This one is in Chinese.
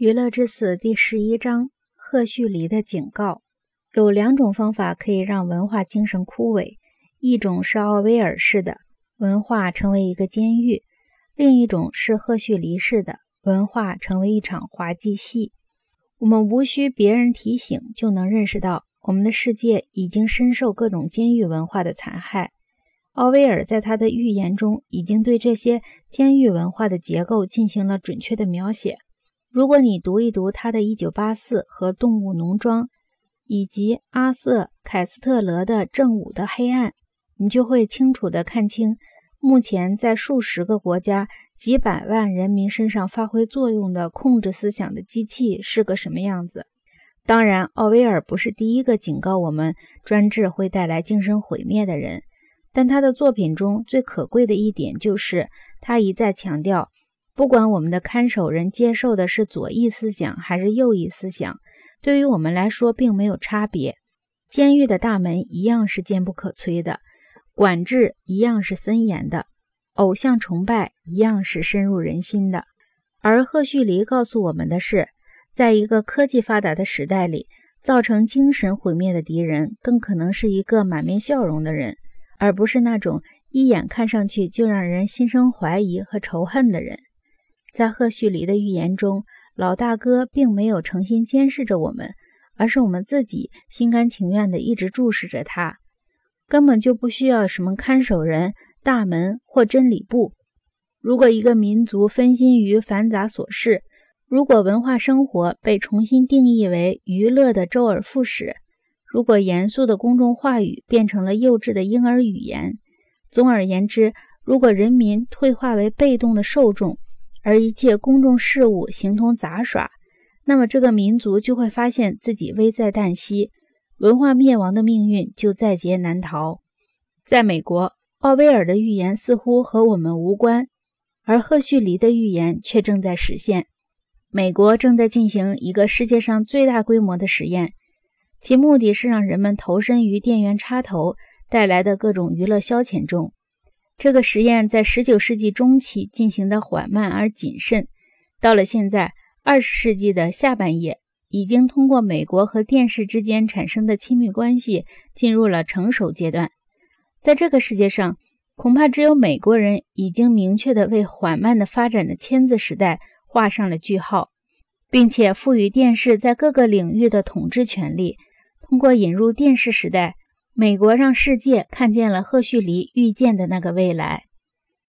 娱乐至死第十一章：赫胥黎的警告。有两种方法可以让文化精神枯萎，一种是奥威尔式的，文化成为一个监狱；另一种是赫胥黎式的，文化成为一场滑稽戏。我们无需别人提醒，就能认识到，我们的世界已经深受各种监狱文化的残害。奥威尔在他的预言中，已经对这些监狱文化的结构进行了准确的描写。如果你读一读他的《一九八四》和《动物农庄》，以及阿瑟·凯斯特勒的《正午的黑暗》，你就会清楚地看清目前在数十个国家、几百万人民身上发挥作用的控制思想的机器是个什么样子。当然，奥威尔不是第一个警告我们专制会带来精神毁灭的人，但他的作品中最可贵的一点就是他一再强调。不管我们的看守人接受的是左翼思想还是右翼思想，对于我们来说并没有差别。监狱的大门一样是坚不可摧的，管制一样是森严的，偶像崇拜一样是深入人心的。而赫胥黎告诉我们的是，在一个科技发达的时代里，造成精神毁灭的敌人更可能是一个满面笑容的人，而不是那种一眼看上去就让人心生怀疑和仇恨的人。在赫胥黎的预言中，老大哥并没有诚心监视着我们，而是我们自己心甘情愿地一直注视着他，根本就不需要什么看守人、大门或真理部。如果一个民族分心于繁杂琐事，如果文化生活被重新定义为娱乐的周而复始，如果严肃的公众话语变成了幼稚的婴儿语言，总而言之，如果人民退化为被动的受众，而一切公众事务形同杂耍，那么这个民族就会发现自己危在旦夕，文化灭亡的命运就在劫难逃。在美国，奥威尔的预言似乎和我们无关，而赫胥黎的预言却正在实现。美国正在进行一个世界上最大规模的实验，其目的是让人们投身于电源插头带来的各种娱乐消遣中。这个实验在19世纪中期进行的缓慢而谨慎，到了现在20世纪的下半叶，已经通过美国和电视之间产生的亲密关系进入了成熟阶段。在这个世界上，恐怕只有美国人已经明确地为缓慢的发展的签字时代画上了句号，并且赋予电视在各个领域的统治权利。通过引入电视时代。美国让世界看见了赫胥黎预见的那个未来。